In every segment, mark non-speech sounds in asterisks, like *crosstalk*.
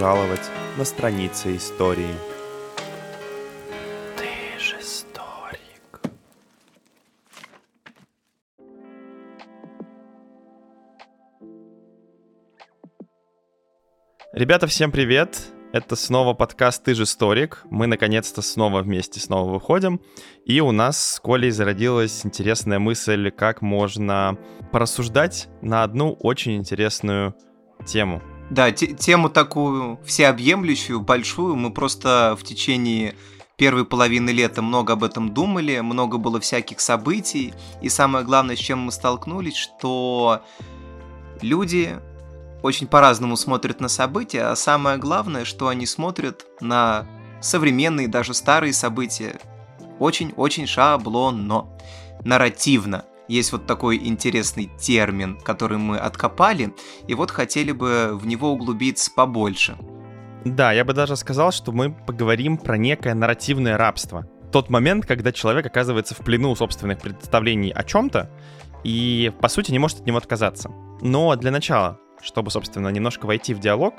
Пожаловать на страницы истории. Ты же историк. Ребята, всем привет! Это снова подкаст «Ты же историк». Мы наконец-то снова вместе снова выходим. И у нас с Колей зародилась интересная мысль, как можно порассуждать на одну очень интересную тему. Да, тему такую всеобъемлющую, большую. Мы просто в течение первой половины лета много об этом думали, много было всяких событий. И самое главное, с чем мы столкнулись, что люди очень по-разному смотрят на события, а самое главное, что они смотрят на современные, даже старые события очень-очень шаблонно, нарративно. Есть вот такой интересный термин, который мы откопали, и вот хотели бы в него углубиться побольше. Да, я бы даже сказал, что мы поговорим про некое нарративное рабство. Тот момент, когда человек оказывается в плену собственных представлений о чем-то и, по сути, не может от него отказаться. Но для начала, чтобы, собственно, немножко войти в диалог,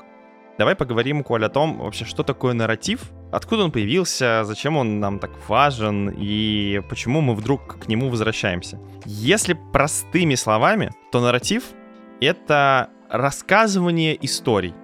давай поговорим, Коль, о том вообще, что такое нарратив, откуда он появился, зачем он нам так важен и почему мы вдруг к нему возвращаемся. Если простыми словами, то нарратив — это рассказывание историй.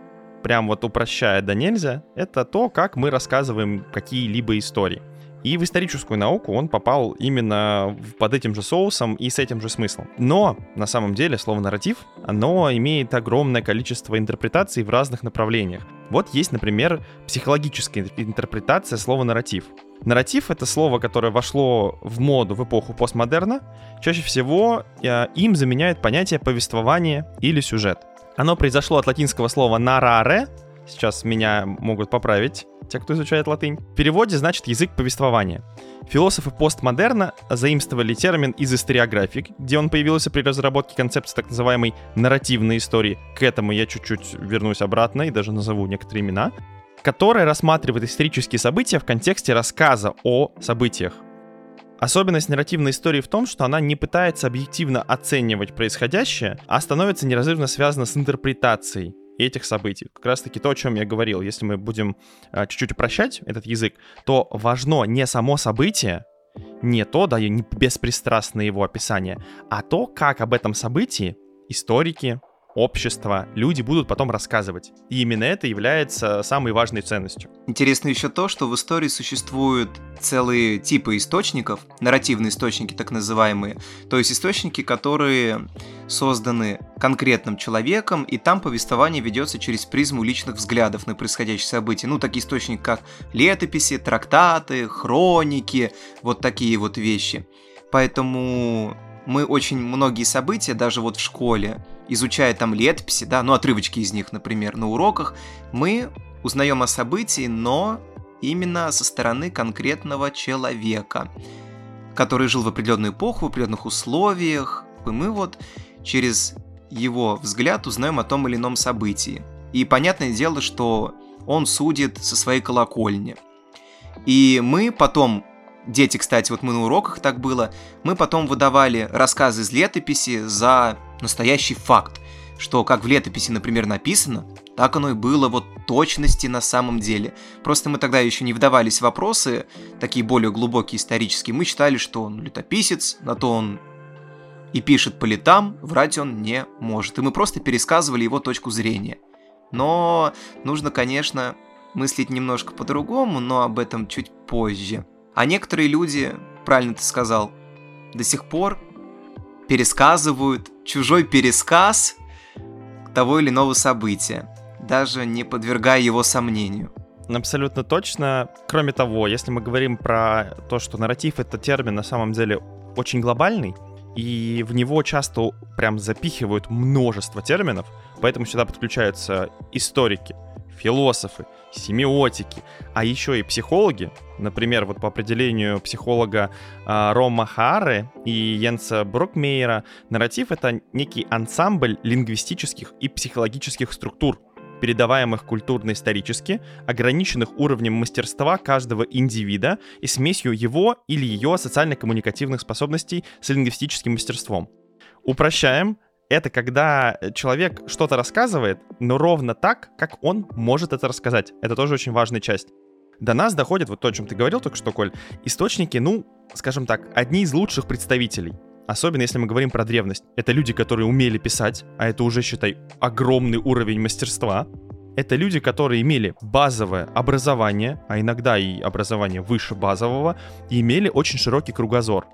Прям вот упрощая да нельзя, это то, как мы рассказываем какие-либо истории. И в историческую науку он попал именно под этим же соусом и с этим же смыслом. Но на самом деле слово нарратив, оно имеет огромное количество интерпретаций в разных направлениях. Вот есть, например, психологическая интерпретация слова нарратив. Нарратив — это слово, которое вошло в моду в эпоху постмодерна. Чаще всего э, им заменяют понятие повествование или сюжет. Оно произошло от латинского слова «narrare», сейчас меня могут поправить, те, кто изучает латынь. В переводе значит язык повествования. Философы постмодерна заимствовали термин из историографии, где он появился при разработке концепции так называемой нарративной истории. К этому я чуть-чуть вернусь обратно и даже назову некоторые имена которая рассматривает исторические события в контексте рассказа о событиях. Особенность нарративной истории в том, что она не пытается объективно оценивать происходящее, а становится неразрывно связана с интерпретацией этих событий. Как раз таки то, о чем я говорил. Если мы будем а, чуть-чуть упрощать этот язык, то важно не само событие, не то, да, не беспристрастное его описание, а то, как об этом событии историки, общество, люди будут потом рассказывать. И именно это является самой важной ценностью. Интересно еще то, что в истории существуют целые типы источников, нарративные источники так называемые, то есть источники, которые созданы конкретным человеком, и там повествование ведется через призму личных взглядов на происходящие события. Ну, такие источники, как летописи, трактаты, хроники, вот такие вот вещи. Поэтому мы очень многие события, даже вот в школе, изучая там летописи, да, ну отрывочки из них, например, на уроках, мы узнаем о событии, но именно со стороны конкретного человека, который жил в определенную эпоху, в определенных условиях, и мы вот через его взгляд узнаем о том или ином событии. И понятное дело, что он судит со своей колокольни. И мы потом Дети, кстати, вот мы на уроках так было, мы потом выдавали рассказы из летописи за настоящий факт, что как в летописи, например, написано, так оно и было вот точности на самом деле. Просто мы тогда еще не вдавались в вопросы, такие более глубокие исторические. Мы считали, что он летописец, на то он и пишет по летам, врать он не может. И мы просто пересказывали его точку зрения. Но нужно, конечно, мыслить немножко по-другому, но об этом чуть позже. А некоторые люди, правильно ты сказал, до сих пор пересказывают чужой пересказ того или иного события, даже не подвергая его сомнению. Абсолютно точно. Кроме того, если мы говорим про то, что нарратив — это термин на самом деле очень глобальный, и в него часто прям запихивают множество терминов, поэтому сюда подключаются историки, философы, семиотики, а еще и психологи. Например, вот по определению психолога э, Рома Хары и Йенса Брокмейера, нарратив — это некий ансамбль лингвистических и психологических структур, передаваемых культурно-исторически, ограниченных уровнем мастерства каждого индивида и смесью его или ее социально-коммуникативных способностей с лингвистическим мастерством. Упрощаем, это когда человек что-то рассказывает, но ровно так, как он может это рассказать. Это тоже очень важная часть. До нас доходит вот то, о чем ты говорил только что, Коль, источники, ну, скажем так, одни из лучших представителей. Особенно если мы говорим про древность. Это люди, которые умели писать, а это уже, считай, огромный уровень мастерства. Это люди, которые имели базовое образование, а иногда и образование выше базового, и имели очень широкий кругозор.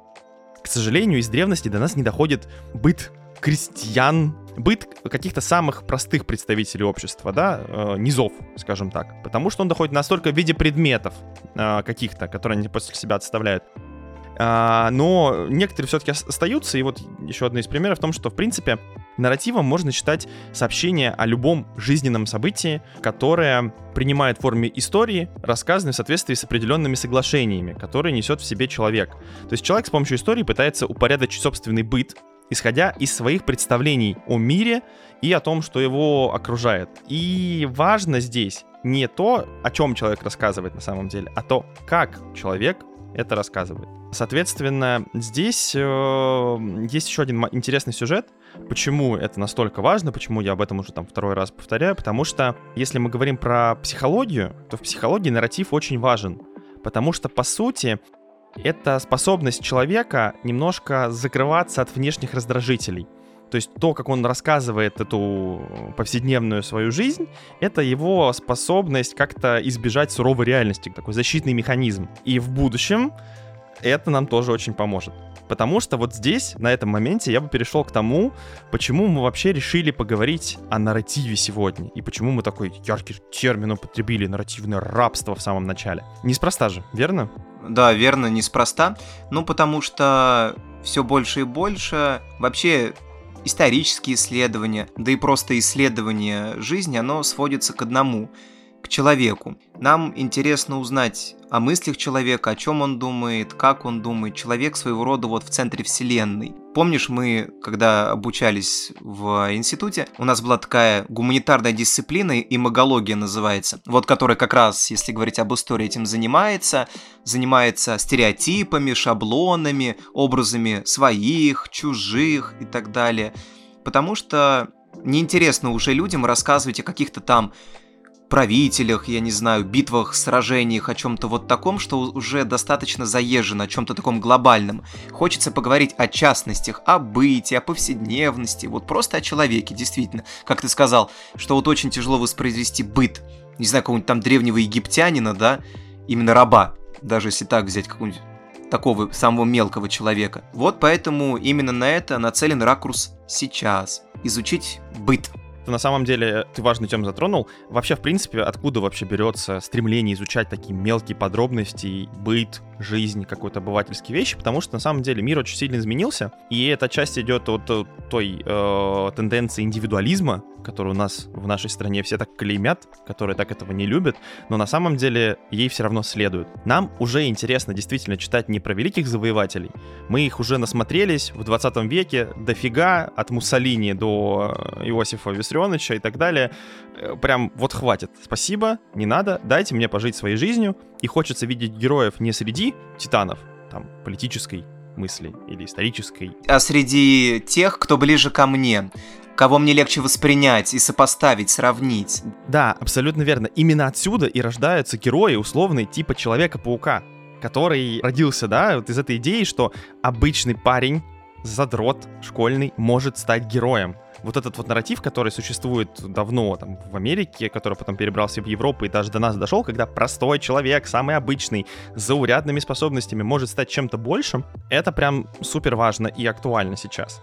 К сожалению, из древности до нас не доходит быт крестьян, быт каких-то самых простых представителей общества, да, э, низов, скажем так, потому что он доходит настолько в виде предметов э, каких-то, которые они после себя отставляют. А, но некоторые все-таки остаются, и вот еще одно из примеров в том, что, в принципе, нарративом можно считать сообщение о любом жизненном событии, которое принимает в форме истории, рассказанной в соответствии с определенными соглашениями, которые несет в себе человек. То есть человек с помощью истории пытается упорядочить собственный быт, исходя из своих представлений о мире и о том, что его окружает. И важно здесь не то, о чем человек рассказывает на самом деле, а то, как человек это рассказывает. Соответственно, здесь э, есть еще один интересный сюжет. Почему это настолько важно, почему я об этом уже там второй раз повторяю, потому что если мы говорим про психологию, то в психологии нарратив очень важен, потому что, по сути, это способность человека немножко закрываться от внешних раздражителей. То есть то, как он рассказывает эту повседневную свою жизнь, это его способность как-то избежать суровой реальности, такой защитный механизм. И в будущем это нам тоже очень поможет. Потому что вот здесь, на этом моменте, я бы перешел к тому, почему мы вообще решили поговорить о нарративе сегодня. И почему мы такой яркий термин употребили, нарративное рабство в самом начале. Неспроста же, верно? Да, верно, неспроста. Ну, потому что все больше и больше вообще исторические исследования, да и просто исследование жизни, оно сводится к одному к человеку. Нам интересно узнать о мыслях человека, о чем он думает, как он думает. Человек своего рода вот в центре вселенной. Помнишь, мы, когда обучались в институте, у нас была такая гуманитарная дисциплина, имагология называется, вот которая как раз, если говорить об истории, этим занимается, занимается стереотипами, шаблонами, образами своих, чужих и так далее. Потому что неинтересно уже людям рассказывать о каких-то там правителях, я не знаю, битвах, сражениях, о чем-то вот таком, что уже достаточно заезжено, о чем-то таком глобальном. Хочется поговорить о частностях, о быте, о повседневности, вот просто о человеке, действительно. Как ты сказал, что вот очень тяжело воспроизвести быт, не знаю, какого-нибудь там древнего египтянина, да, именно раба, даже если так взять какого-нибудь такого самого мелкого человека. Вот поэтому именно на это нацелен ракурс сейчас. Изучить быт на самом деле ты важную тему затронул. Вообще, в принципе, откуда вообще берется стремление изучать такие мелкие подробности, быт, жизнь, какой-то обывательские вещи, потому что на самом деле мир очень сильно изменился, и эта часть идет от э, той э, тенденции индивидуализма, которую у нас в нашей стране все так клеймят, которые так этого не любят, но на самом деле ей все равно следует. Нам уже интересно действительно читать не про великих завоевателей, мы их уже насмотрелись в 20 веке дофига, от Муссолини до э, Иосифа Виссарионовича и так далее. Э, прям вот хватит. Спасибо, не надо, дайте мне пожить своей жизнью, и хочется видеть героев не среди титанов, там, политической мысли или исторической. А среди тех, кто ближе ко мне, кого мне легче воспринять и сопоставить, сравнить. Да, абсолютно верно. Именно отсюда и рождаются герои условные типа Человека-паука, который родился, да, вот из этой идеи, что обычный парень, задрот школьный, может стать героем вот этот вот нарратив, который существует давно там в Америке, который потом перебрался в Европу и даже до нас дошел, когда простой человек, самый обычный, с заурядными способностями может стать чем-то большим, это прям супер важно и актуально сейчас.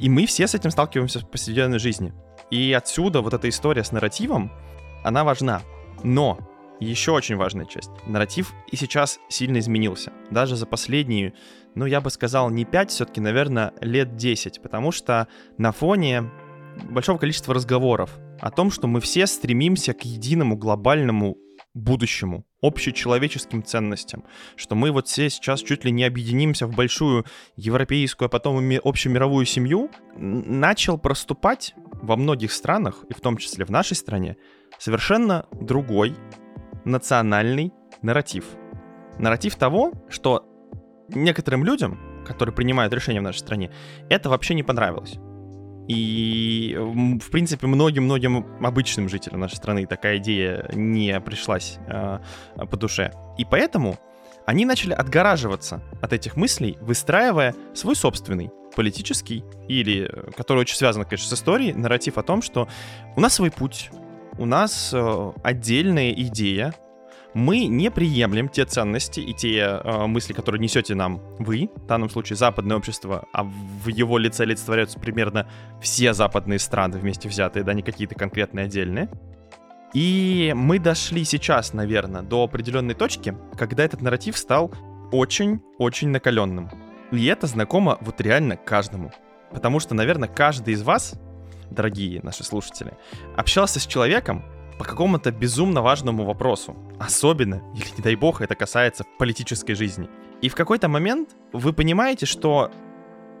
И мы все с этим сталкиваемся в повседневной жизни. И отсюда вот эта история с нарративом, она важна. Но еще очень важная часть. Нарратив и сейчас сильно изменился. Даже за последние ну, я бы сказал, не 5, все-таки, наверное, лет 10, потому что на фоне большого количества разговоров о том, что мы все стремимся к единому глобальному будущему, общечеловеческим ценностям, что мы вот все сейчас чуть ли не объединимся в большую европейскую, а потом общемировую семью, начал проступать во многих странах, и в том числе в нашей стране, совершенно другой национальный нарратив. Нарратив того, что некоторым людям, которые принимают решения в нашей стране, это вообще не понравилось. И, в принципе, многим-многим обычным жителям нашей страны такая идея не пришлась э, по душе. И поэтому они начали отгораживаться от этих мыслей, выстраивая свой собственный политический или, который очень связан, конечно, с историей, нарратив о том, что у нас свой путь, у нас э, отдельная идея, мы не приемлем те ценности и те э, мысли, которые несете нам вы, в данном случае западное общество, а в его лице олицетворяются примерно все западные страны вместе взятые, да, не какие-то конкретные отдельные. И мы дошли сейчас, наверное, до определенной точки, когда этот нарратив стал очень-очень накаленным. И это знакомо вот реально каждому. Потому что, наверное, каждый из вас, дорогие наши слушатели, общался с человеком, по какому-то безумно важному вопросу. Особенно, если, не дай бог, это касается политической жизни. И в какой-то момент вы понимаете, что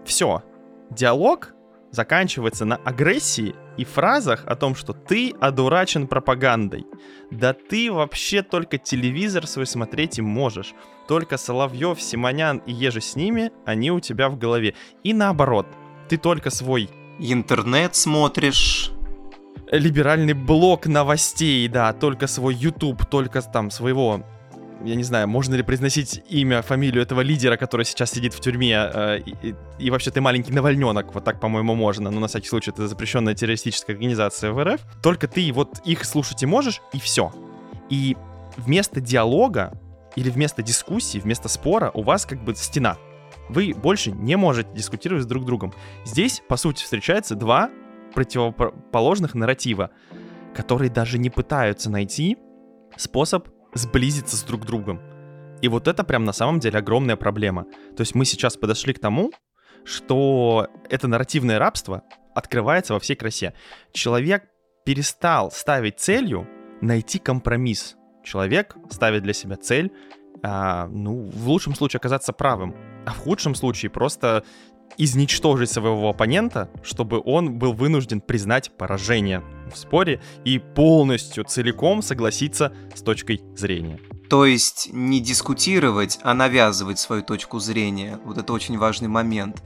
все, диалог заканчивается на агрессии и фразах о том, что ты одурачен пропагандой. Да ты вообще только телевизор свой смотреть и можешь. Только Соловьев, Симонян и еже с ними, они у тебя в голове. И наоборот, ты только свой... Интернет смотришь, либеральный блок новостей, да, только свой YouTube, только там своего я не знаю, можно ли произносить имя, фамилию этого лидера, который сейчас сидит в тюрьме, э, и, и вообще ты маленький навальненок, вот так, по-моему, можно, но на всякий случай это запрещенная террористическая организация в РФ, только ты вот их слушать и можешь, и все. И вместо диалога или вместо дискуссии, вместо спора у вас как бы стена. Вы больше не можете дискутировать с друг другом. Здесь, по сути, встречаются два противоположных нарратива, которые даже не пытаются найти способ сблизиться с друг другом. И вот это прям на самом деле огромная проблема. То есть мы сейчас подошли к тому, что это нарративное рабство открывается во всей красе. Человек перестал ставить целью найти компромисс. Человек ставит для себя цель, а, ну, в лучшем случае оказаться правым, а в худшем случае просто изничтожить своего оппонента, чтобы он был вынужден признать поражение в споре и полностью целиком согласиться с точкой зрения. То есть не дискутировать, а навязывать свою точку зрения. Вот это очень важный момент.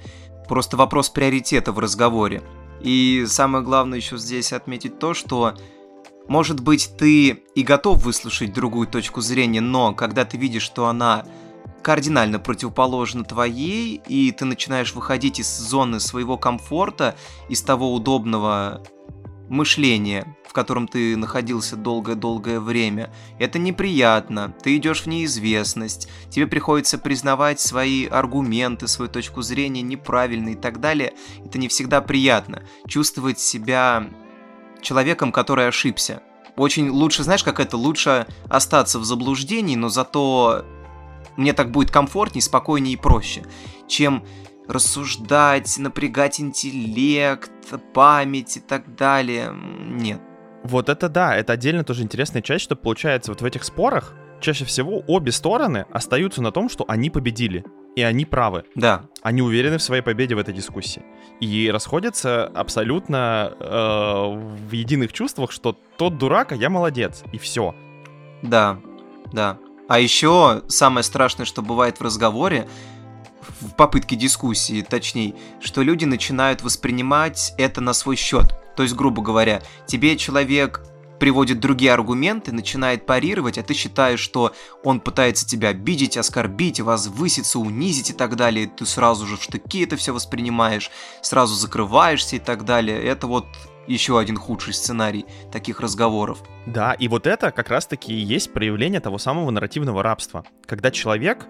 Просто вопрос приоритета в разговоре. И самое главное еще здесь отметить то, что может быть ты и готов выслушать другую точку зрения, но когда ты видишь, что она кардинально противоположна твоей, и ты начинаешь выходить из зоны своего комфорта, из того удобного мышления, в котором ты находился долгое-долгое время. Это неприятно, ты идешь в неизвестность, тебе приходится признавать свои аргументы, свою точку зрения неправильной и так далее. Это не всегда приятно. Чувствовать себя человеком, который ошибся. Очень лучше, знаешь, как это, лучше остаться в заблуждении, но зато мне так будет комфортнее, спокойнее и проще, чем рассуждать, напрягать интеллект, память и так далее. Нет. Вот это да, это отдельно тоже интересная часть, что получается вот в этих спорах чаще всего обе стороны остаются на том, что они победили. И они правы. Да. Они уверены в своей победе в этой дискуссии. И расходятся абсолютно э, в единых чувствах, что тот дурак, а я молодец. И все. Да, да. А еще самое страшное, что бывает в разговоре, в попытке дискуссии, точнее, что люди начинают воспринимать это на свой счет. То есть, грубо говоря, тебе человек приводит другие аргументы, начинает парировать, а ты считаешь, что он пытается тебя обидеть, оскорбить, возвыситься, унизить и так далее, ты сразу же в штыки это все воспринимаешь, сразу закрываешься и так далее. Это вот еще один худший сценарий таких разговоров. Да, и вот это как раз-таки и есть проявление того самого нарративного рабства. Когда человек,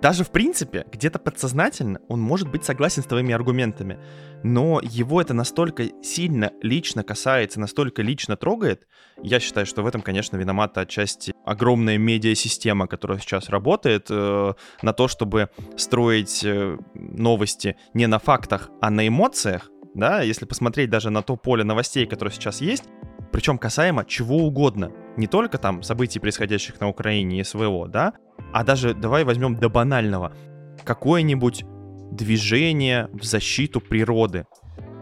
даже в принципе, где-то подсознательно, он может быть согласен с твоими аргументами, но его это настолько сильно лично касается, настолько лично трогает, я считаю, что в этом, конечно, виновата отчасти огромная медиасистема, которая сейчас работает э, на то, чтобы строить э, новости не на фактах, а на эмоциях, да, если посмотреть даже на то поле новостей, которое сейчас есть, причем касаемо чего угодно, не только там событий, происходящих на Украине и СВО, да, а даже давай возьмем до банального, какое-нибудь движение в защиту природы.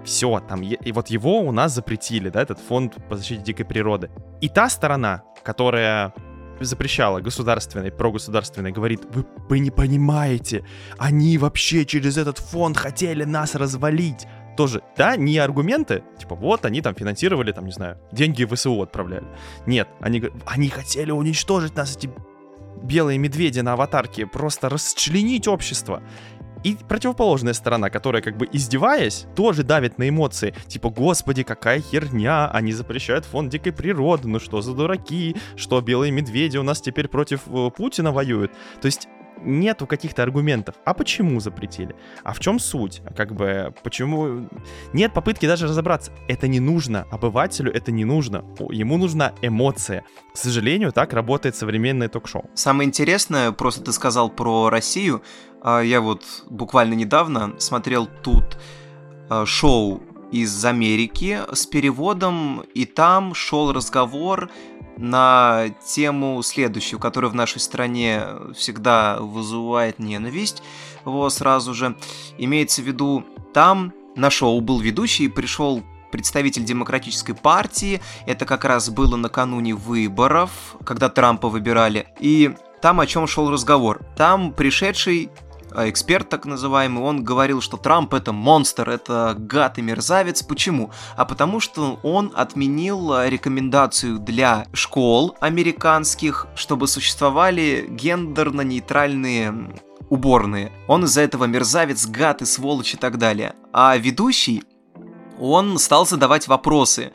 Все, там, и вот его у нас запретили, да, этот фонд по защите дикой природы. И та сторона, которая запрещала государственной, прогосударственной, говорит, вы, вы не понимаете, они вообще через этот фонд хотели нас развалить тоже, да, не аргументы, типа, вот они там финансировали, там, не знаю, деньги в ВСУ отправляли. Нет, они, они хотели уничтожить нас, эти белые медведи на аватарке, просто расчленить общество. И противоположная сторона, которая как бы издеваясь, тоже давит на эмоции. Типа, господи, какая херня, они запрещают фонд дикой природы, ну что за дураки, что белые медведи у нас теперь против э, Путина воюют. То есть нету каких-то аргументов. А почему запретили? А в чем суть? Как бы, почему... Нет попытки даже разобраться. Это не нужно. Обывателю это не нужно. Ему нужна эмоция. К сожалению, так работает современное ток-шоу. Самое интересное, просто ты сказал про Россию. А я вот буквально недавно смотрел тут а, шоу из Америки с переводом, и там шел разговор на тему следующую, которая в нашей стране всегда вызывает ненависть, вот сразу же. Имеется в виду, там на шоу был ведущий, пришел представитель демократической партии, это как раз было накануне выборов, когда Трампа выбирали, и там о чем шел разговор. Там пришедший эксперт так называемый, он говорил, что Трамп это монстр, это гад и мерзавец. Почему? А потому что он отменил а, рекомендацию для школ американских, чтобы существовали гендерно-нейтральные уборные. Он из-за этого мерзавец, гад и сволочь и так далее. А ведущий, он стал задавать вопросы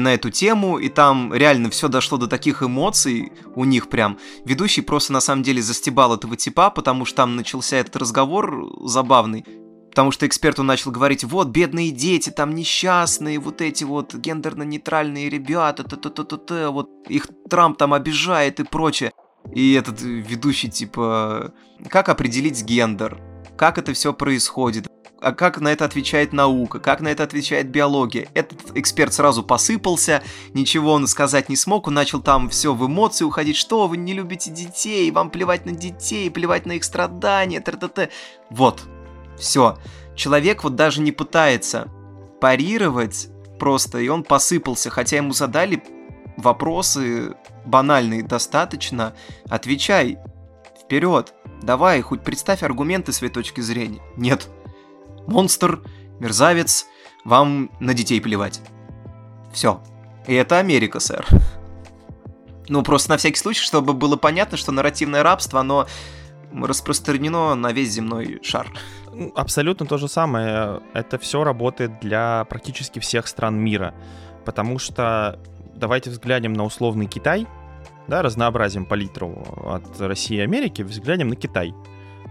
на эту тему, и там реально все дошло до таких эмоций у них прям. Ведущий просто на самом деле застебал этого типа, потому что там начался этот разговор забавный. Потому что эксперту начал говорить, вот, бедные дети, там несчастные, вот эти вот гендерно-нейтральные ребята, т т т т т вот их Трамп там обижает и прочее. И этот ведущий, типа, как определить гендер? Как это все происходит? а как на это отвечает наука, как на это отвечает биология. Этот эксперт сразу посыпался, ничего он сказать не смог, он начал там все в эмоции уходить, что вы не любите детей, вам плевать на детей, плевать на их страдания, т т т Вот, все. Человек вот даже не пытается парировать просто, и он посыпался, хотя ему задали вопросы банальные достаточно. Отвечай, вперед, давай, хоть представь аргументы своей точки зрения. Нет, монстр, мерзавец, вам на детей плевать. Все. И это Америка, сэр. Ну, просто на всякий случай, чтобы было понятно, что нарративное рабство, оно распространено на весь земной шар. Абсолютно то же самое. Это все работает для практически всех стран мира. Потому что давайте взглянем на условный Китай, да, разнообразим палитру от России и Америки, взглянем на Китай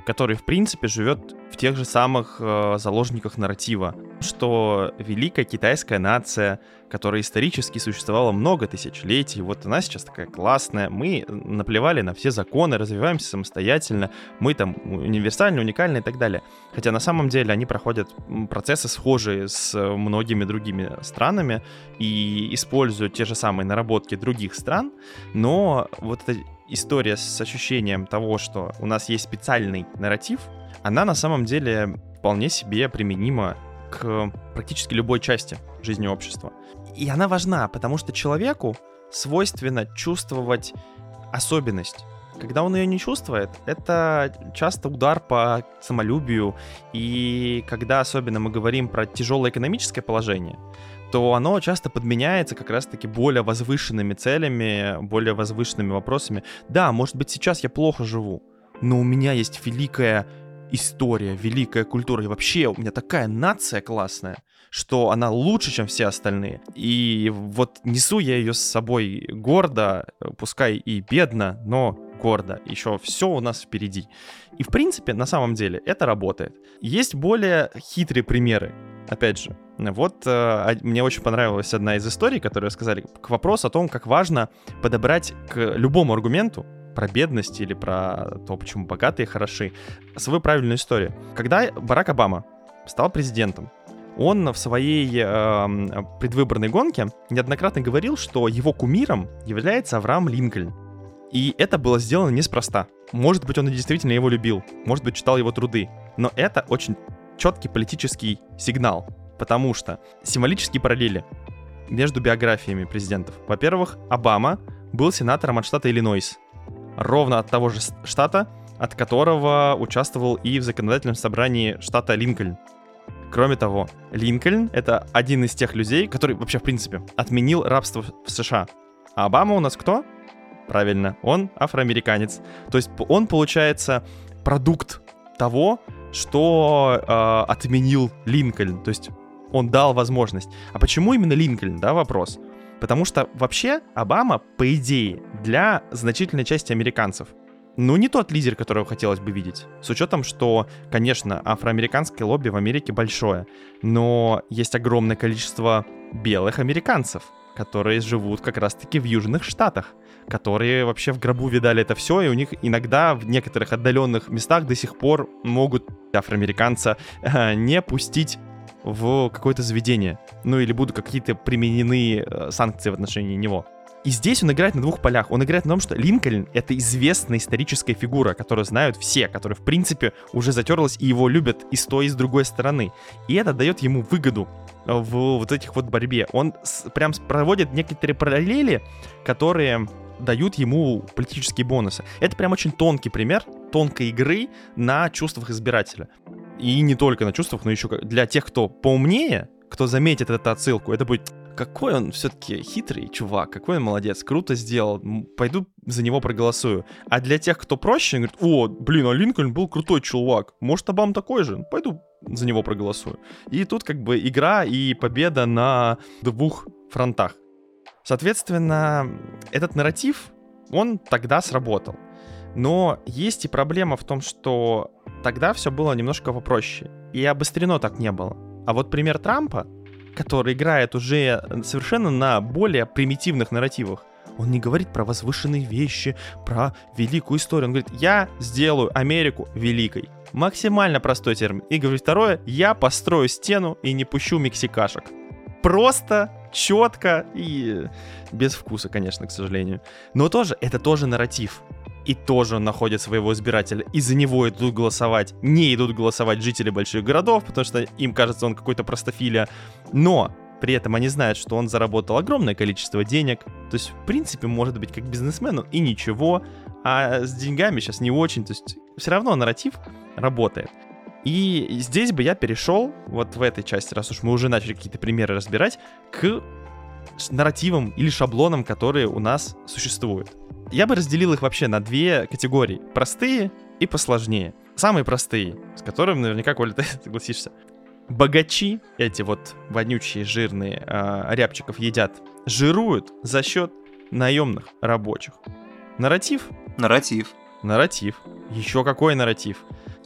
который, в принципе, живет в тех же самых э, заложниках нарратива, что великая китайская нация, которая исторически существовала много тысячелетий, вот она сейчас такая классная, мы наплевали на все законы, развиваемся самостоятельно, мы там универсальны, уникальны и так далее. Хотя на самом деле они проходят процессы схожие с многими другими странами и используют те же самые наработки других стран, но вот это история с ощущением того, что у нас есть специальный нарратив, она на самом деле вполне себе применима к практически любой части жизни общества. И она важна, потому что человеку свойственно чувствовать особенность. Когда он ее не чувствует, это часто удар по самолюбию. И когда особенно мы говорим про тяжелое экономическое положение, то оно часто подменяется как раз-таки более возвышенными целями, более возвышенными вопросами. Да, может быть, сейчас я плохо живу, но у меня есть великая история, великая культура, и вообще у меня такая нация классная, что она лучше, чем все остальные. И вот несу я ее с собой гордо, пускай и бедно, но гордо. Еще все у нас впереди. И в принципе, на самом деле, это работает. Есть более хитрые примеры. Опять же, вот э, мне очень понравилась одна из историй, которые сказали к вопросу о том, как важно подобрать к любому аргументу про бедность или про то, почему богатые хороши, свою правильную историю. Когда Барак Обама стал президентом, он в своей э, предвыборной гонке неоднократно говорил, что его кумиром является Авраам Линкольн. И это было сделано неспроста. Может быть, он действительно его любил, может быть, читал его труды, но это очень четкий политический сигнал потому что символические параллели между биографиями президентов. Во-первых, Обама был сенатором от штата Иллинойс, ровно от того же штата, от которого участвовал и в законодательном собрании штата Линкольн. Кроме того, Линкольн — это один из тех людей, который вообще, в принципе, отменил рабство в США. А Обама у нас кто? Правильно, он афроамериканец. То есть он, получается, продукт того, что э, отменил Линкольн. То есть он дал возможность. А почему именно Линкольн, да, вопрос? Потому что вообще Обама, по идее, для значительной части американцев, ну, не тот лидер, которого хотелось бы видеть. С учетом, что, конечно, афроамериканское лобби в Америке большое, но есть огромное количество белых американцев, которые живут как раз-таки в Южных Штатах, которые вообще в гробу видали это все, и у них иногда в некоторых отдаленных местах до сих пор могут афроамериканца э, не пустить в какое-то заведение. Ну или будут какие-то применены э, санкции в отношении него. И здесь он играет на двух полях. Он играет на том, что Линкольн — это известная историческая фигура, которую знают все, которая, в принципе, уже затерлась, и его любят и с той, и с другой стороны. И это дает ему выгоду в вот этих вот борьбе. Он прям проводит некоторые параллели, которые дают ему политические бонусы. Это прям очень тонкий пример тонкой игры на чувствах избирателя. И не только на чувствах, но еще для тех, кто поумнее, кто заметит эту отсылку, это будет какой он все-таки хитрый чувак, какой он молодец, круто сделал, пойду за него проголосую. А для тех, кто проще, говорит, о, блин, а Линкольн был крутой чувак, может, Обам такой же, пойду за него проголосую. И тут как бы игра и победа на двух фронтах. Соответственно, этот нарратив, он тогда сработал. Но есть и проблема в том, что тогда все было немножко попроще. И обострено так не было. А вот пример Трампа, который играет уже совершенно на более примитивных нарративах, он не говорит про возвышенные вещи, про великую историю. Он говорит, я сделаю Америку великой. Максимально простой термин. И говорит второе, я построю стену и не пущу мексикашек. Просто, четко и без вкуса, конечно, к сожалению. Но тоже, это тоже нарратив и тоже находят своего избирателя, и за него идут голосовать. Не идут голосовать жители больших городов, потому что им кажется, он какой-то простофиля. Но при этом они знают, что он заработал огромное количество денег. То есть, в принципе, может быть, как бизнесмену и ничего. А с деньгами сейчас не очень. То есть, все равно нарратив работает. И здесь бы я перешел, вот в этой части, раз уж мы уже начали какие-то примеры разбирать, к нарративам или шаблонам, которые у нас существуют. Я бы разделил их вообще на две категории. Простые и посложнее. Самые простые, с которыми наверняка, Коля, *laughs* ты согласишься. Богачи, эти вот вонючие, жирные э, рябчиков едят, жируют за счет наемных рабочих. Нарратив? Нарратив. Нарратив. Еще какой нарратив?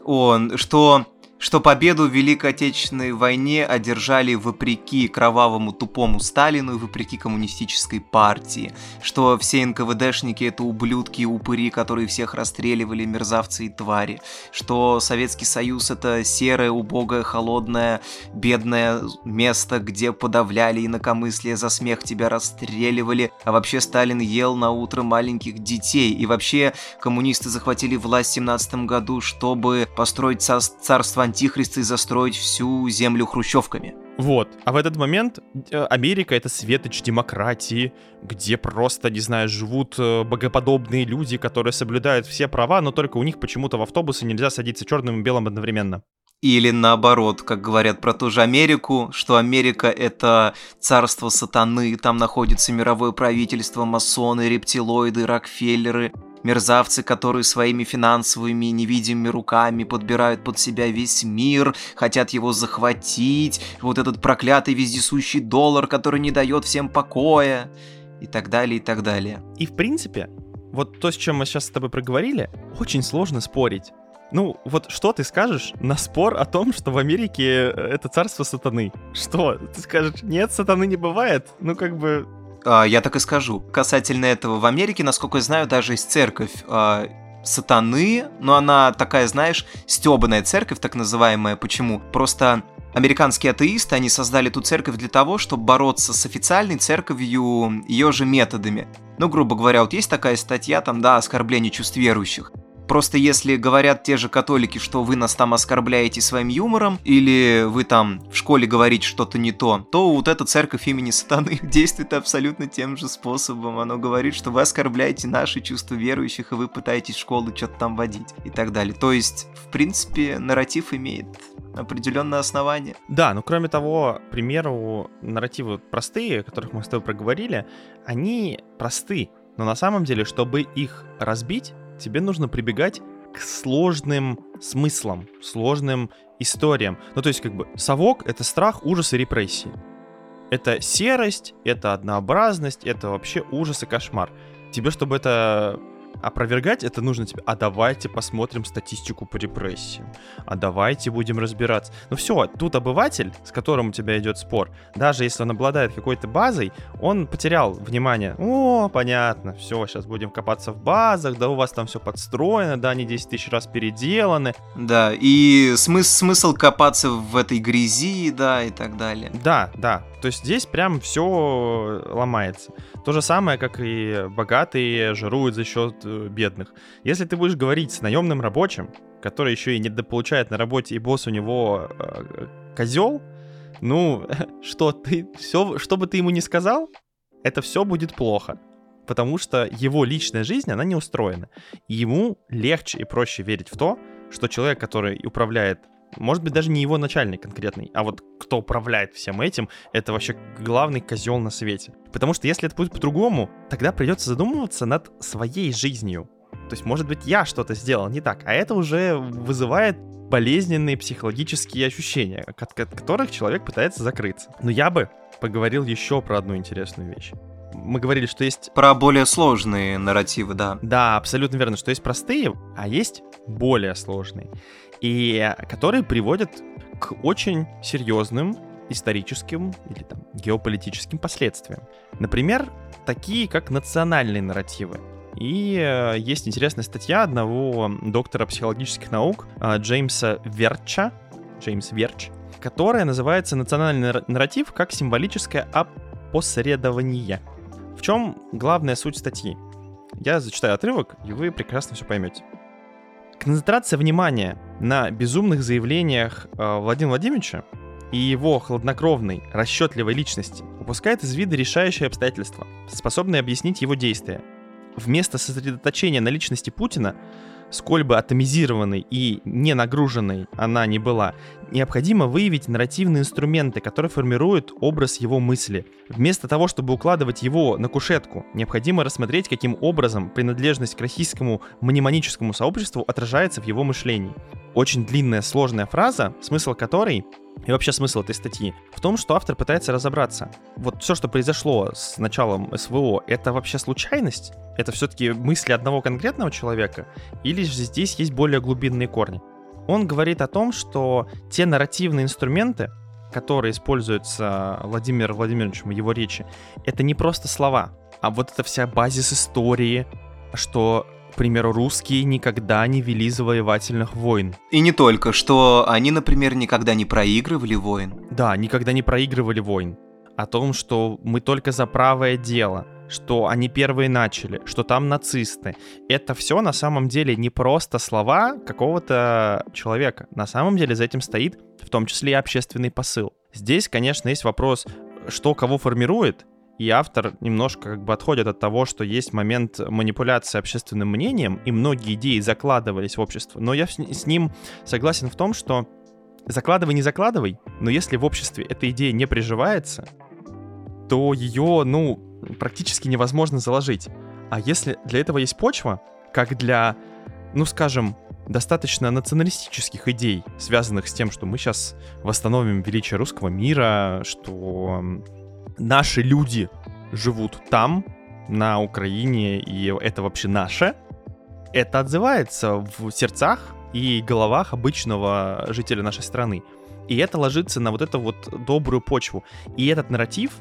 Он, что что победу в Великой Отечественной войне одержали вопреки кровавому тупому Сталину и вопреки коммунистической партии, что все НКВДшники это ублюдки и упыри, которые всех расстреливали, мерзавцы и твари, что Советский Союз это серое, убогое, холодное, бедное место, где подавляли инакомыслие, за смех тебя расстреливали, а вообще Сталин ел на утро маленьких детей, и вообще коммунисты захватили власть в 17 году, чтобы построить царство антихриста и застроить всю землю хрущевками. Вот. А в этот момент э, Америка — это светоч демократии, где просто, не знаю, живут э, богоподобные люди, которые соблюдают все права, но только у них почему-то в автобусы нельзя садиться черным и белым одновременно. Или наоборот, как говорят про ту же Америку, что Америка это царство сатаны, там находится мировое правительство, масоны, рептилоиды, Рокфеллеры, мерзавцы, которые своими финансовыми невидимыми руками подбирают под себя весь мир, хотят его захватить, вот этот проклятый вездесущий доллар, который не дает всем покоя, и так далее, и так далее. И в принципе, вот то, с чем мы сейчас с тобой проговорили, очень сложно спорить. Ну, вот что ты скажешь на спор о том, что в Америке э, это царство сатаны? Что? Ты скажешь, нет, сатаны не бывает? Ну, как бы, я так и скажу. Касательно этого, в Америке, насколько я знаю, даже есть церковь а, сатаны, но она такая, знаешь, стебанная церковь, так называемая. Почему? Просто американские атеисты, они создали эту церковь для того, чтобы бороться с официальной церковью ее же методами. Ну, грубо говоря, вот есть такая статья, там, да, оскорбление чувств верующих. Просто если говорят те же католики, что вы нас там оскорбляете своим юмором, или вы там в школе говорите что-то не то, то вот эта церковь имени сатаны *laughs* действует абсолютно тем же способом. Оно говорит, что вы оскорбляете наши чувства верующих, и вы пытаетесь школу что-то там водить и так далее. То есть, в принципе, нарратив имеет определенное основание. Да, но кроме того, к примеру, нарративы простые, о которых мы с тобой проговорили, они просты, но на самом деле, чтобы их разбить, тебе нужно прибегать к сложным смыслам, сложным историям. Ну, то есть, как бы, совок — это страх, ужас и репрессии. Это серость, это однообразность, это вообще ужас и кошмар. Тебе, чтобы это опровергать это нужно тебе. А давайте посмотрим статистику по репрессиям. А давайте будем разбираться. Ну все, тут обыватель, с которым у тебя идет спор, даже если он обладает какой-то базой, он потерял внимание. О, понятно, все, сейчас будем копаться в базах, да у вас там все подстроено, да, они 10 тысяч раз переделаны. Да, и смысл, смысл копаться в этой грязи, да, и так далее. Да, да, то есть здесь прям все ломается. То же самое, как и богатые жируют за счет э, бедных. Если ты будешь говорить с наемным рабочим, который еще и не дополучает на работе, и босс у него э, козел, ну, *laughs* что ты, все, что бы ты ему ни сказал, это все будет плохо. Потому что его личная жизнь, она не устроена. И ему легче и проще верить в то, что человек, который управляет может быть, даже не его начальник конкретный, а вот кто управляет всем этим, это вообще главный козел на свете. Потому что если это будет по-другому, тогда придется задумываться над своей жизнью. То есть, может быть, я что-то сделал не так, а это уже вызывает болезненные психологические ощущения, от, которых человек пытается закрыться. Но я бы поговорил еще про одну интересную вещь мы говорили, что есть... Про более сложные нарративы, да. Да, абсолютно верно, что есть простые, а есть более сложные и которые приводят к очень серьезным историческим или там геополитическим последствиям. Например, такие как национальные нарративы. И э, есть интересная статья одного доктора психологических наук э, Джеймса Верча, Джеймс Верч, которая называется «Национальный нарратив как символическое опосредование». В чем главная суть статьи? Я зачитаю отрывок, и вы прекрасно все поймете. Концентрация внимания на безумных заявлениях э, Владимира Владимировича и его хладнокровной, расчетливой личности упускает из вида решающие обстоятельства, способные объяснить его действия. Вместо сосредоточения на личности Путина сколь бы атомизированной и не нагруженной она не была, необходимо выявить нарративные инструменты, которые формируют образ его мысли. Вместо того, чтобы укладывать его на кушетку, необходимо рассмотреть, каким образом принадлежность к российскому мнемоническому сообществу отражается в его мышлении. Очень длинная, сложная фраза, смысл которой и вообще смысл этой статьи в том, что автор пытается разобраться. Вот все, что произошло с началом СВО, это вообще случайность? Это все-таки мысли одного конкретного человека? Или же здесь есть более глубинные корни? Он говорит о том, что те нарративные инструменты, которые используются Владимиром Владимировичем в его речи, это не просто слова, а вот эта вся базис истории, что к примеру, русские никогда не вели завоевательных войн. И не только, что они, например, никогда не проигрывали войн. Да, никогда не проигрывали войн. О том, что мы только за правое дело, что они первые начали, что там нацисты. Это все на самом деле не просто слова какого-то человека. На самом деле за этим стоит в том числе и общественный посыл. Здесь, конечно, есть вопрос, что кого формирует, и автор немножко как бы отходит от того, что есть момент манипуляции общественным мнением, и многие идеи закладывались в общество. Но я с ним согласен в том, что закладывай, не закладывай, но если в обществе эта идея не приживается, то ее, ну, практически невозможно заложить. А если для этого есть почва, как для, ну, скажем, достаточно националистических идей, связанных с тем, что мы сейчас восстановим величие русского мира, что наши люди живут там, на Украине, и это вообще наше, это отзывается в сердцах и головах обычного жителя нашей страны. И это ложится на вот эту вот добрую почву. И этот нарратив,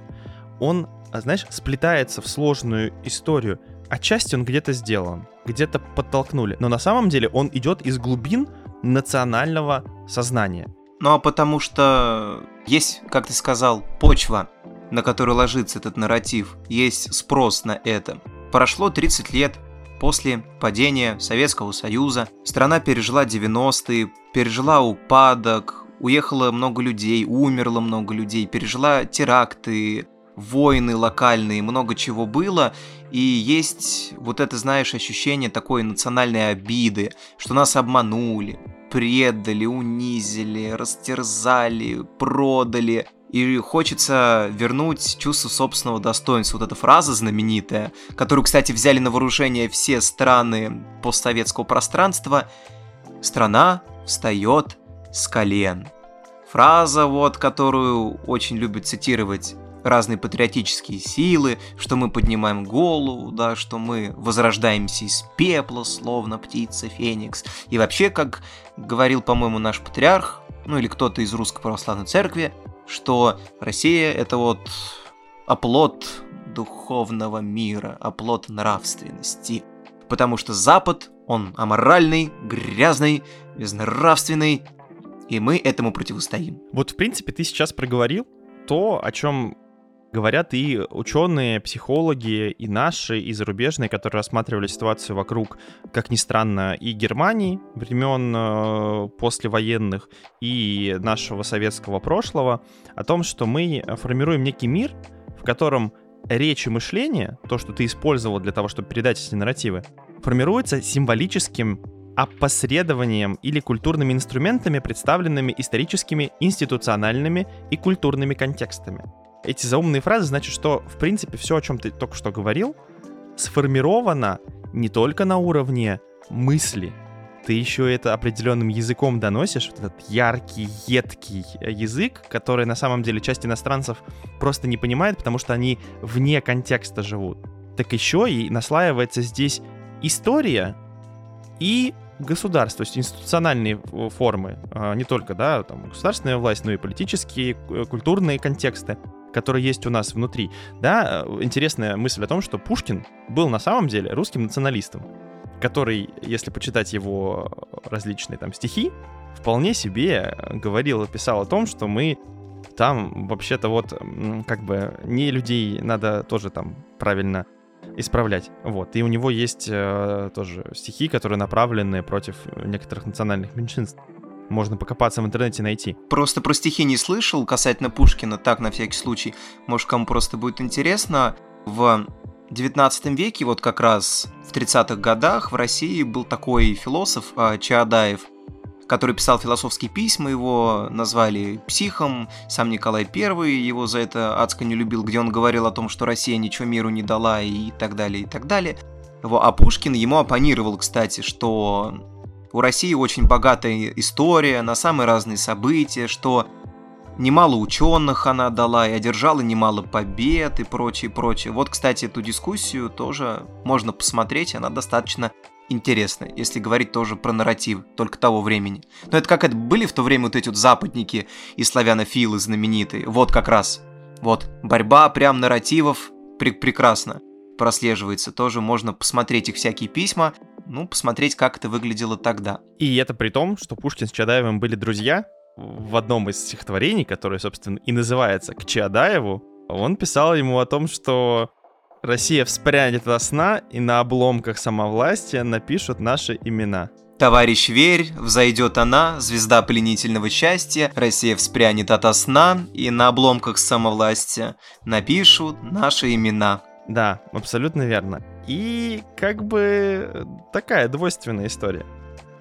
он, знаешь, сплетается в сложную историю. Отчасти он где-то сделан, где-то подтолкнули, но на самом деле он идет из глубин национального сознания. Ну а потому что есть, как ты сказал, почва на который ложится этот нарратив, есть спрос на это. Прошло 30 лет после падения Советского Союза. Страна пережила 90-е, пережила упадок, уехало много людей, умерло много людей, пережила теракты, войны локальные, много чего было, и есть вот это, знаешь, ощущение такой национальной обиды, что нас обманули, предали, унизили, растерзали, продали. И хочется вернуть чувство собственного достоинства. Вот эта фраза знаменитая, которую, кстати, взяли на вооружение все страны постсоветского пространства. «Страна встает с колен». Фраза, вот, которую очень любят цитировать разные патриотические силы, что мы поднимаем голову, да, что мы возрождаемся из пепла, словно птица Феникс. И вообще, как говорил, по-моему, наш патриарх, ну или кто-то из Русской Православной Церкви, что Россия это вот оплот духовного мира, оплот нравственности. Потому что Запад, он аморальный, грязный, безнравственный, и мы этому противостоим. Вот, в принципе, ты сейчас проговорил то, о чем говорят и ученые, психологи, и наши, и зарубежные, которые рассматривали ситуацию вокруг, как ни странно, и Германии времен э, послевоенных, и нашего советского прошлого, о том, что мы формируем некий мир, в котором речь и мышление, то, что ты использовал для того, чтобы передать эти нарративы, формируется символическим опосредованием или культурными инструментами, представленными историческими, институциональными и культурными контекстами. Эти заумные фразы значат, что, в принципе, все, о чем ты только что говорил, сформировано не только на уровне мысли, ты еще это определенным языком доносишь, вот этот яркий, едкий язык, который на самом деле часть иностранцев просто не понимает, потому что они вне контекста живут. Так еще и наслаивается здесь история и государство, то есть институциональные формы, а, не только, да, там, государственная власть, но и политические, э, культурные контексты который есть у нас внутри. Да, э, интересная мысль о том, что Пушкин был на самом деле русским националистом, который, если почитать его различные там стихи, вполне себе говорил и писал о том, что мы там вообще-то вот как бы не людей надо тоже там правильно исправлять. Вот. И у него есть э, тоже стихи, которые направлены против некоторых национальных меньшинств можно покопаться в интернете найти. Просто про стихи не слышал касательно Пушкина, так на всякий случай. Может, кому просто будет интересно. В 19 веке, вот как раз в 30-х годах в России был такой философ а, Чаадаев, который писал философские письма, его назвали психом, сам Николай I его за это адско не любил, где он говорил о том, что Россия ничего миру не дала и так далее, и так далее. А Пушкин ему оппонировал, кстати, что у России очень богатая история на самые разные события, что немало ученых она дала и одержала немало побед и прочее, прочее. Вот, кстати, эту дискуссию тоже можно посмотреть, она достаточно интересная, если говорить тоже про нарратив только того времени. Но это как это были в то время вот эти вот западники и славянофилы знаменитые. Вот как раз. Вот, борьба прям нарративов пр- прекрасно прослеживается. Тоже можно посмотреть их всякие письма, ну, посмотреть, как это выглядело тогда. И это при том, что Пушкин с Чадаевым были друзья. В одном из стихотворений, которое, собственно, и называется «К Чадаеву», он писал ему о том, что Россия вспрянет во сна, и на обломках самовластия напишут наши имена. Товарищ, верь, взойдет она, звезда пленительного счастья, Россия вспрянет ото сна, и на обломках самовластия напишут наши имена. Да, абсолютно верно. И как бы такая двойственная история.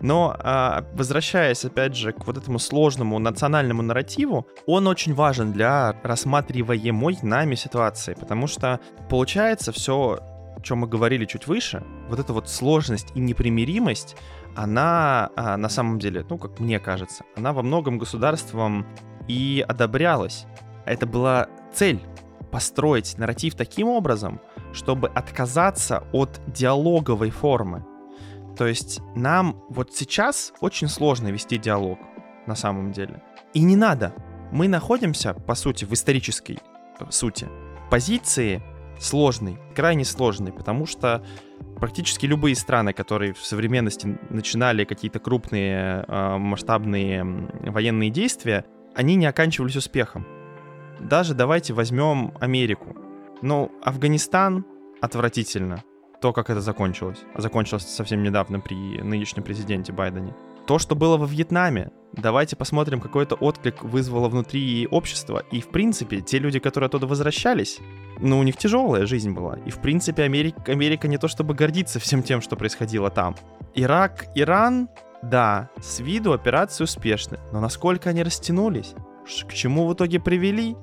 Но а, возвращаясь опять же к вот этому сложному национальному нарративу, он очень важен для рассматриваемой нами ситуации, потому что получается все, о чем мы говорили чуть выше, вот эта вот сложность и непримиримость, она а, на самом деле, ну как мне кажется, она во многом государством и одобрялась. Это была цель построить нарратив таким образом, чтобы отказаться от диалоговой формы. То есть нам вот сейчас очень сложно вести диалог на самом деле. И не надо. Мы находимся, по сути, в исторической э, сути, позиции сложной, крайне сложной, потому что практически любые страны, которые в современности начинали какие-то крупные э, масштабные военные действия, они не оканчивались успехом даже давайте возьмем Америку. Ну, Афганистан отвратительно. То, как это закончилось. Закончилось совсем недавно при нынешнем президенте Байдене. То, что было во Вьетнаме, давайте посмотрим, какой это отклик вызвало внутри общества. И, в принципе, те люди, которые оттуда возвращались, ну, у них тяжелая жизнь была. И, в принципе, Америка, Америка не то чтобы гордится всем тем, что происходило там. Ирак, Иран, Да, с виду операции успешны, но насколько они растянулись? К чему в итоге привели?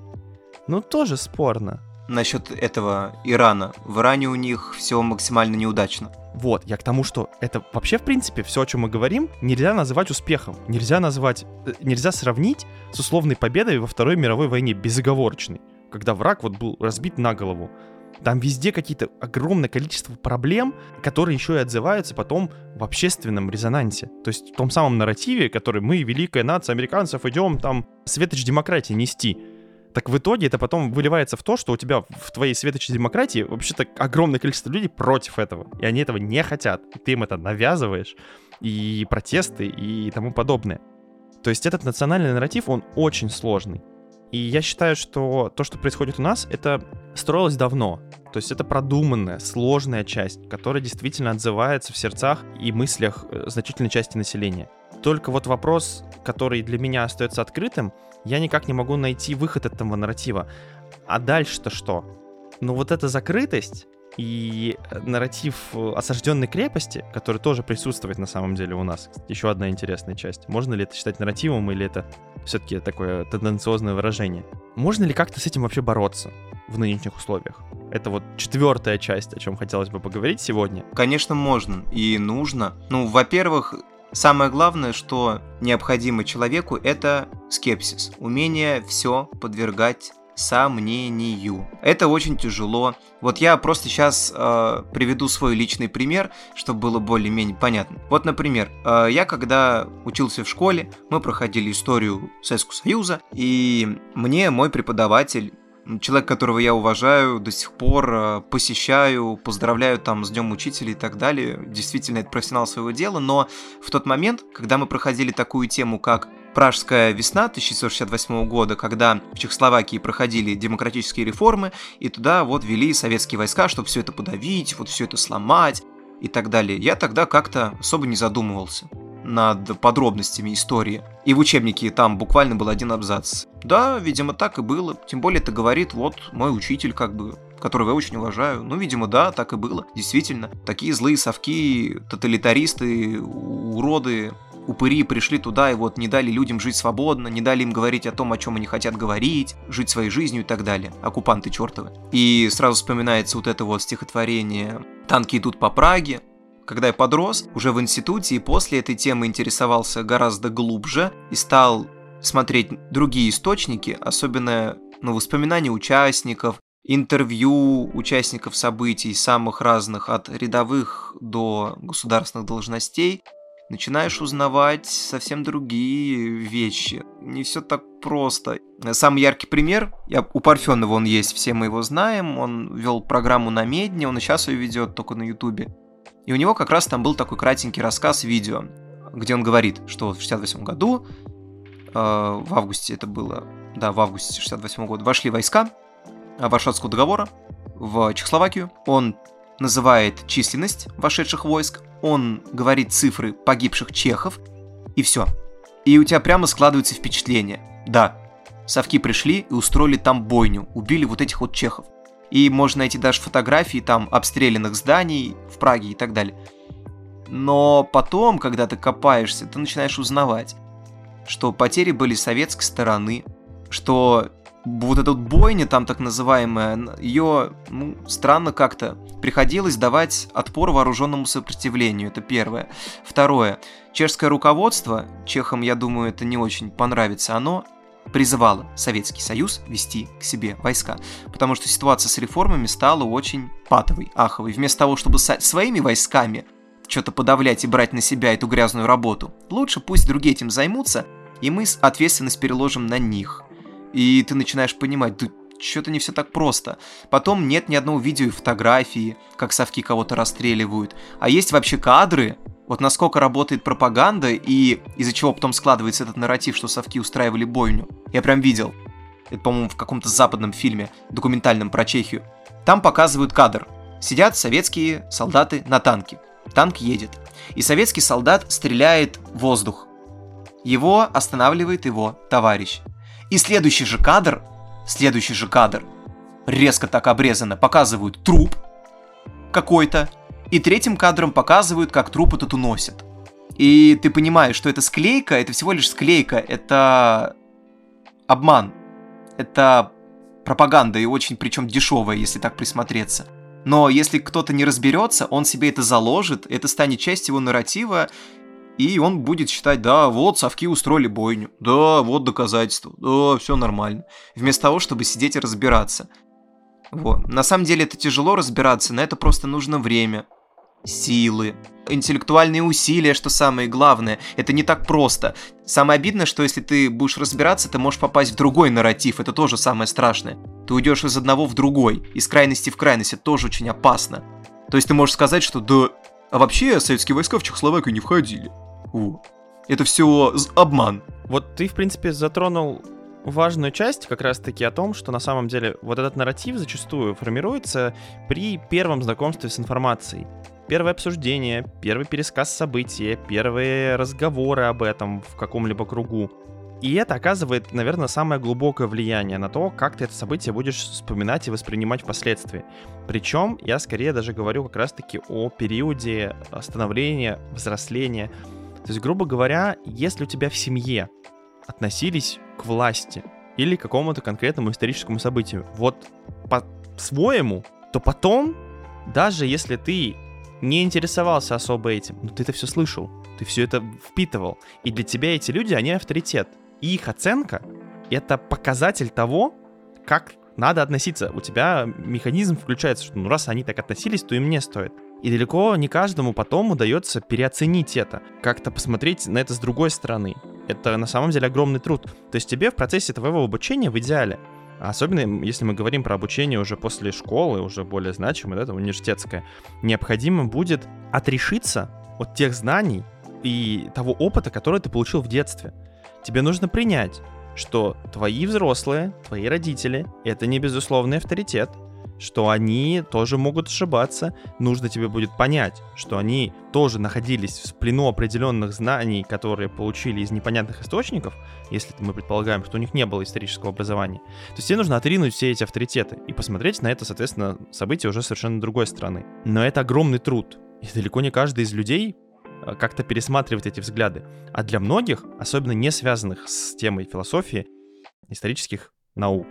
Ну, тоже спорно. Насчет этого Ирана. В Иране у них все максимально неудачно. Вот, я к тому, что это вообще, в принципе, все, о чем мы говорим, нельзя называть успехом. Нельзя назвать, э, нельзя сравнить с условной победой во Второй мировой войне безоговорочной, когда враг вот был разбит на голову. Там везде какие-то огромное количество проблем, которые еще и отзываются потом в общественном резонансе. То есть в том самом нарративе, который мы, великая нация американцев, идем там светоч демократии нести. Так в итоге это потом выливается в то, что у тебя в твоей светочей демократии вообще-то огромное количество людей против этого. И они этого не хотят. И ты им это навязываешь. И протесты, и тому подобное. То есть этот национальный нарратив, он очень сложный. И я считаю, что то, что происходит у нас, это строилось давно. То есть это продуманная, сложная часть, которая действительно отзывается в сердцах и мыслях э, значительной части населения. Только вот вопрос, который для меня остается открытым, я никак не могу найти выход этого нарратива. А дальше-то что? Ну вот эта закрытость и э, нарратив э, осажденной крепости, который тоже присутствует на самом деле у нас. Еще одна интересная часть. Можно ли это считать нарративом или это все-таки такое тенденциозное выражение? Можно ли как-то с этим вообще бороться в нынешних условиях? Это вот четвертая часть, о чем хотелось бы поговорить сегодня. Конечно, можно и нужно. Ну, во-первых, Самое главное, что необходимо человеку, это скепсис, умение все подвергать сомнению. Это очень тяжело. Вот я просто сейчас э, приведу свой личный пример, чтобы было более-менее понятно. Вот, например, э, я когда учился в школе, мы проходили историю Советского Союза, и мне мой преподаватель человек, которого я уважаю, до сих пор э, посещаю, поздравляю там с Днем Учителя и так далее. Действительно, это профессионал своего дела, но в тот момент, когда мы проходили такую тему, как Пражская весна 1968 года, когда в Чехословакии проходили демократические реформы, и туда вот вели советские войска, чтобы все это подавить, вот все это сломать и так далее. Я тогда как-то особо не задумывался над подробностями истории. И в учебнике там буквально был один абзац. Да, видимо, так и было. Тем более это говорит вот мой учитель, как бы, которого я очень уважаю. Ну, видимо, да, так и было. Действительно. Такие злые совки, тоталитаристы, уроды, упыри пришли туда и вот не дали людям жить свободно, не дали им говорить о том, о чем они хотят говорить, жить своей жизнью и так далее. Оккупанты чертовы. И сразу вспоминается вот это вот стихотворение «Танки идут по Праге», когда я подрос, уже в институте и после этой темы интересовался гораздо глубже и стал смотреть другие источники, особенно ну, воспоминания участников, интервью участников событий самых разных, от рядовых до государственных должностей, начинаешь узнавать совсем другие вещи. Не все так просто. Самый яркий пример, я, у Парфенова он есть, все мы его знаем, он вел программу на Медне, он и сейчас ее ведет только на Ютубе. И у него как раз там был такой кратенький рассказ видео, где он говорит, что в 68 году, э, в августе это было, да, в августе 68 года, вошли войска Варшавского договора в Чехословакию. Он называет численность вошедших войск, он говорит цифры погибших чехов, и все. И у тебя прямо складывается впечатление. Да, совки пришли и устроили там бойню, убили вот этих вот чехов. И можно найти даже фотографии там обстрелянных зданий в Праге и так далее. Но потом, когда ты копаешься, ты начинаешь узнавать, что потери были советской стороны, что вот эта вот бойня там так называемая, ее, ну, странно как-то, приходилось давать отпор вооруженному сопротивлению, это первое. Второе, чешское руководство, чехам, я думаю, это не очень понравится, оно призывала Советский Союз вести к себе войска, потому что ситуация с реформами стала очень патовой, аховой. Вместо того, чтобы своими войсками что-то подавлять и брать на себя эту грязную работу, лучше пусть другие этим займутся, и мы ответственность переложим на них. И ты начинаешь понимать, да что-то не все так просто. Потом нет ни одного видео и фотографии, как совки кого-то расстреливают. А есть вообще кадры, вот насколько работает пропаганда и из-за чего потом складывается этот нарратив, что совки устраивали бойню. Я прям видел. Это, по-моему, в каком-то западном фильме, документальном про Чехию. Там показывают кадр. Сидят советские солдаты на танке. Танк едет. И советский солдат стреляет в воздух. Его останавливает его товарищ. И следующий же кадр, следующий же кадр, резко так обрезано, показывают труп какой-то, и третьим кадром показывают, как труп этот уносят. И ты понимаешь, что это склейка, это всего лишь склейка, это обман, это пропаганда и очень причем дешевая, если так присмотреться. Но если кто-то не разберется, он себе это заложит, это станет частью его нарратива, и он будет считать, да, вот совки устроили бойню, да, вот доказательства, да, все нормально. Вместо того, чтобы сидеть и разбираться. Вот. На самом деле это тяжело разбираться, на это просто нужно время, силы, интеллектуальные усилия, что самое главное. Это не так просто. Самое обидное, что если ты будешь разбираться, ты можешь попасть в другой нарратив. Это тоже самое страшное. Ты уйдешь из одного в другой, из крайности в крайность. Это тоже очень опасно. То есть ты можешь сказать, что да, а вообще советские войска в Чехословакию не входили. У. Это все обман. Вот ты, в принципе, затронул важную часть как раз-таки о том, что на самом деле вот этот нарратив зачастую формируется при первом знакомстве с информацией первое обсуждение, первый пересказ события, первые разговоры об этом в каком-либо кругу. И это оказывает, наверное, самое глубокое влияние на то, как ты это событие будешь вспоминать и воспринимать впоследствии. Причем я скорее даже говорю как раз-таки о периоде становления, взросления. То есть, грубо говоря, если у тебя в семье относились к власти или к какому-то конкретному историческому событию, вот по-своему, то потом, даже если ты не интересовался особо этим, но ты это все слышал, ты все это впитывал. И для тебя эти люди, они авторитет. И их оценка — это показатель того, как надо относиться. У тебя механизм включается, что ну раз они так относились, то и мне стоит. И далеко не каждому потом удается переоценить это, как-то посмотреть на это с другой стороны. Это на самом деле огромный труд. То есть тебе в процессе твоего обучения в идеале Особенно, если мы говорим про обучение уже после школы, уже более значимое, да, это университетское, необходимо будет отрешиться от тех знаний и того опыта, который ты получил в детстве. Тебе нужно принять, что твои взрослые, твои родители — это не безусловный авторитет, что они тоже могут ошибаться. Нужно тебе будет понять, что они тоже находились в плену определенных знаний, которые получили из непонятных источников, если мы предполагаем, что у них не было исторического образования. То есть тебе нужно отринуть все эти авторитеты и посмотреть на это, соответственно, событие уже совершенно другой стороны. Но это огромный труд. И далеко не каждый из людей э, как-то пересматривает эти взгляды. А для многих, особенно не связанных с темой философии, исторических наук,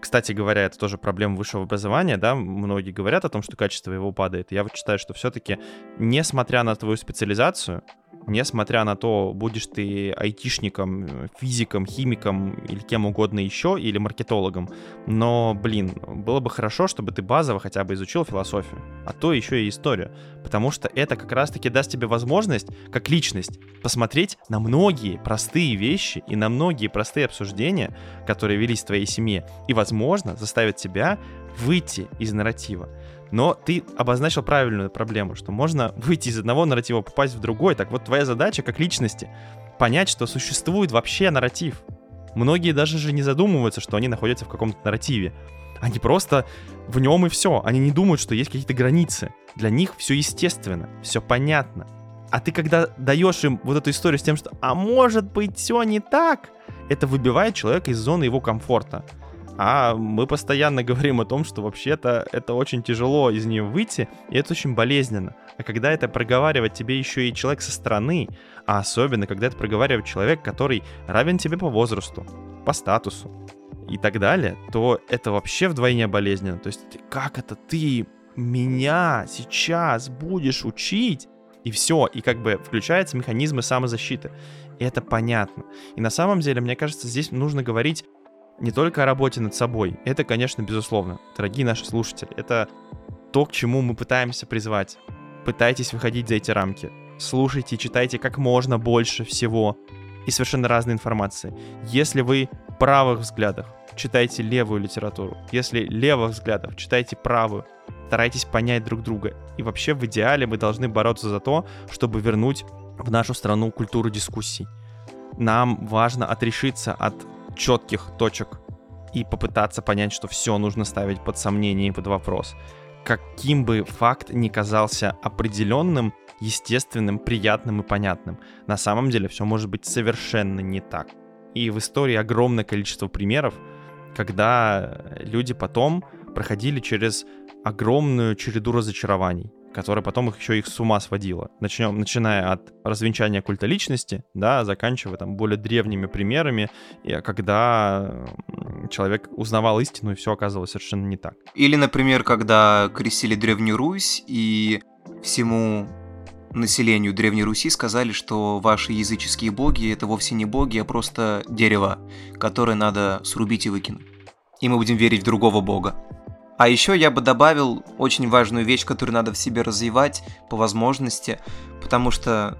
кстати говоря, это тоже проблема высшего образования, да, многие говорят о том, что качество его падает. Я вот считаю, что все-таки, несмотря на твою специализацию, несмотря на то, будешь ты айтишником, физиком, химиком или кем угодно еще, или маркетологом, но, блин, было бы хорошо, чтобы ты базово хотя бы изучил философию, а то еще и историю, потому что это как раз-таки даст тебе возможность, как личность, посмотреть на многие простые вещи и на многие простые обсуждения, которые велись в твоей семье, и, возможно, заставит тебя выйти из нарратива. Но ты обозначил правильную проблему, что можно *laughs* выйти из одного нарратива, попасть в другой. Так вот, твоя задача как личности понять, что существует вообще нарратив. Многие даже же не задумываются, что они находятся в каком-то нарративе. Они просто в нем и все. Они не думают, что есть какие-то границы. Для них все естественно, все понятно. А ты когда даешь им вот эту историю с тем, что «а может быть все не так», это выбивает человека из зоны его комфорта. А мы постоянно говорим о том, что вообще-то это очень тяжело из нее выйти, и это очень болезненно. А когда это проговаривает тебе еще и человек со стороны, а особенно когда это проговаривает человек, который равен тебе по возрасту, по статусу и так далее, то это вообще вдвойне болезненно. То есть как это ты меня сейчас будешь учить? И все, и как бы включаются механизмы самозащиты. И это понятно. И на самом деле, мне кажется, здесь нужно говорить не только о работе над собой. Это, конечно, безусловно. Дорогие наши слушатели, это то, к чему мы пытаемся призвать. Пытайтесь выходить за эти рамки. Слушайте, читайте как можно больше всего и совершенно разной информации. Если вы правых взглядах, читайте левую литературу. Если левых взглядов, читайте правую. Старайтесь понять друг друга. И вообще в идеале мы должны бороться за то, чтобы вернуть в нашу страну культуру дискуссий. Нам важно отрешиться от четких точек и попытаться понять, что все нужно ставить под сомнение и под вопрос. Каким бы факт ни казался определенным, естественным, приятным и понятным, на самом деле все может быть совершенно не так. И в истории огромное количество примеров, когда люди потом проходили через огромную череду разочарований. Которая потом их еще их с ума сводила. Начнем, начиная от развенчания культа личности, да, заканчивая там более древними примерами, когда человек узнавал истину, и все оказывалось совершенно не так. Или, например, когда крестили Древнюю Русь, и всему населению Древней Руси сказали, что ваши языческие боги это вовсе не боги, а просто дерево, которое надо срубить и выкинуть. И мы будем верить в другого бога. А еще я бы добавил очень важную вещь, которую надо в себе развивать по возможности, потому что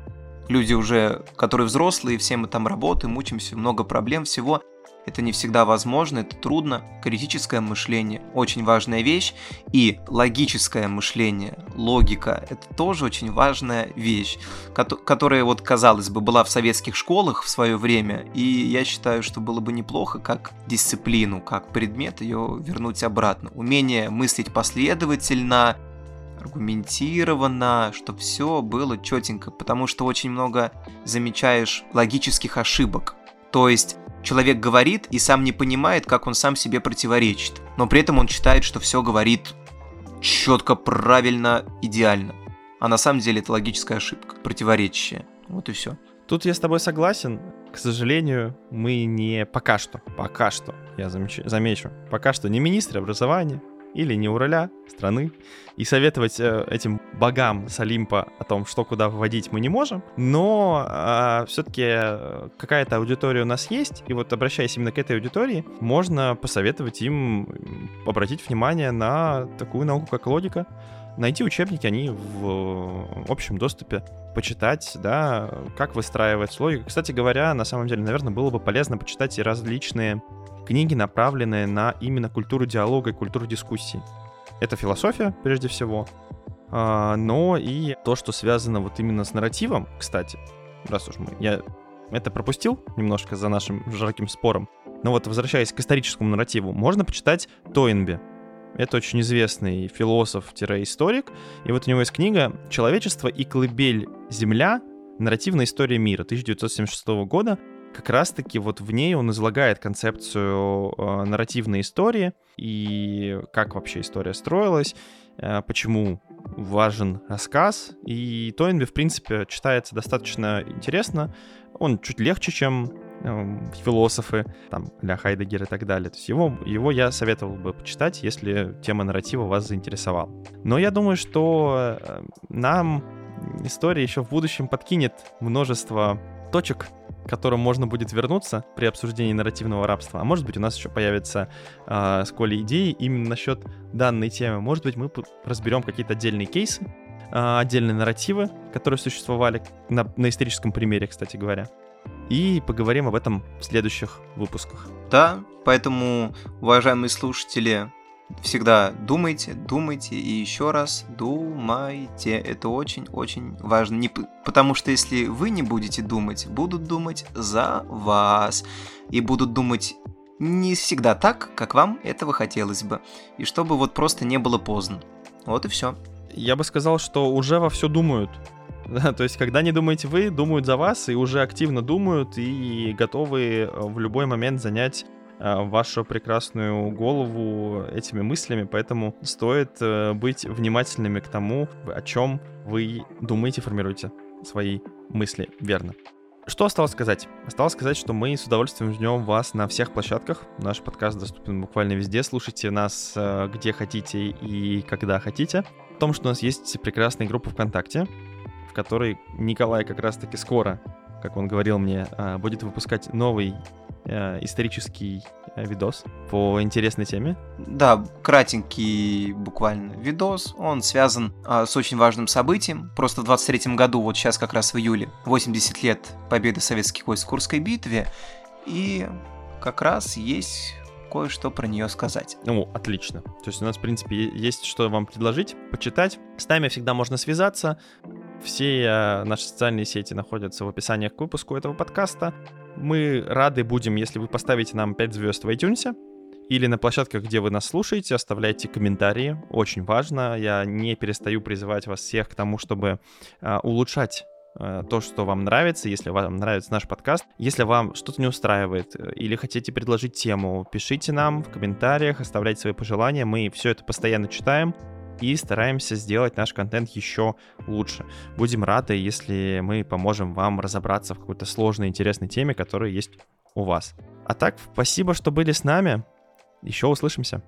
люди уже, которые взрослые, все мы там работаем, учимся, много проблем всего, это не всегда возможно, это трудно. Критическое мышление – очень важная вещь. И логическое мышление, логика – это тоже очень важная вещь, которая, вот, казалось бы, была в советских школах в свое время. И я считаю, что было бы неплохо как дисциплину, как предмет ее вернуть обратно. Умение мыслить последовательно, аргументированно, чтобы все было четенько, потому что очень много замечаешь логических ошибок. То есть Человек говорит и сам не понимает, как он сам себе противоречит, но при этом он считает, что все говорит четко, правильно, идеально. А на самом деле это логическая ошибка, противоречие. Вот и все. Тут я с тобой согласен. К сожалению, мы не пока что, пока что, я замечу, замечу, пока что не министр образования, или не у руля страны. И советовать э, этим богам с Олимпа о том, что куда вводить, мы не можем. Но а, э, все-таки какая-то аудитория у нас есть. И вот обращаясь именно к этой аудитории, можно посоветовать им обратить внимание на такую науку, как логика. Найти учебники, они в общем доступе почитать, да, как выстраивать логику. Кстати говоря, на самом деле, наверное, было бы полезно почитать и различные книги, направленные на именно культуру диалога и культуру дискуссии. Это философия, прежде всего, а, но и то, что связано вот именно с нарративом, кстати, раз уж мы, я это пропустил немножко за нашим жарким спором, но вот возвращаясь к историческому нарративу, можно почитать Тойнби. Это очень известный философ-историк, и вот у него есть книга «Человечество и колыбель Земля. Нарративная история мира» 1976 года, как раз-таки вот в ней он излагает концепцию э, нарративной истории и как вообще история строилась, э, почему важен рассказ. И Тойнби, в принципе, читается достаточно интересно. Он чуть легче, чем э, философы, там, для Хайдегера и так далее. То есть его, его я советовал бы почитать, если тема нарратива вас заинтересовала. Но я думаю, что э, нам история еще в будущем подкинет множество точек к которым можно будет вернуться при обсуждении нарративного рабства. А может быть, у нас еще появятся э, с Колей идеи именно насчет данной темы. Может быть, мы разберем какие-то отдельные кейсы, э, отдельные нарративы, которые существовали на, на историческом примере, кстати говоря. И поговорим об этом в следующих выпусках. Да, поэтому, уважаемые слушатели, всегда думайте, думайте и еще раз думайте. Это очень-очень важно. Не, потому что если вы не будете думать, будут думать за вас. И будут думать не всегда так, как вам этого хотелось бы. И чтобы вот просто не было поздно. Вот и все. Я бы сказал, что уже во все думают. *laughs* Да, то есть, когда не думаете вы, думают за вас и уже активно думают и готовы в любой момент занять Э, вашу прекрасную голову этими мыслями, поэтому стоит э, быть внимательными к тому, о чем вы думаете, формируете свои мысли верно. Что осталось сказать? Осталось сказать, что мы с удовольствием ждем вас на всех площадках. Наш подкаст доступен буквально везде. Слушайте нас э, где хотите и когда хотите. В том, что у нас есть прекрасная группа ВКонтакте, в которой Николай как раз-таки скоро, как он говорил мне, будет выпускать новый э, исторический э, видос по интересной теме. Да, кратенький буквально видос. Он связан э, с очень важным событием. Просто в 23 году, вот сейчас как раз в июле, 80 лет победы советских войск в Курской битве. И как раз есть кое-что про нее сказать. Ну, отлично. То есть у нас, в принципе, есть что вам предложить, почитать. С нами всегда можно связаться. Все э, наши социальные сети находятся в описании к выпуску этого подкаста. Мы рады будем, если вы поставите нам 5 звезд в iTunes или на площадках, где вы нас слушаете, оставляйте комментарии. Очень важно. Я не перестаю призывать вас всех к тому, чтобы э, улучшать э, то, что вам нравится, если вам нравится наш подкаст. Если вам что-то не устраивает э, или хотите предложить тему, пишите нам в комментариях, оставляйте свои пожелания. Мы все это постоянно читаем и стараемся сделать наш контент еще лучше. Будем рады, если мы поможем вам разобраться в какой-то сложной, интересной теме, которая есть у вас. А так, спасибо, что были с нами. Еще услышимся.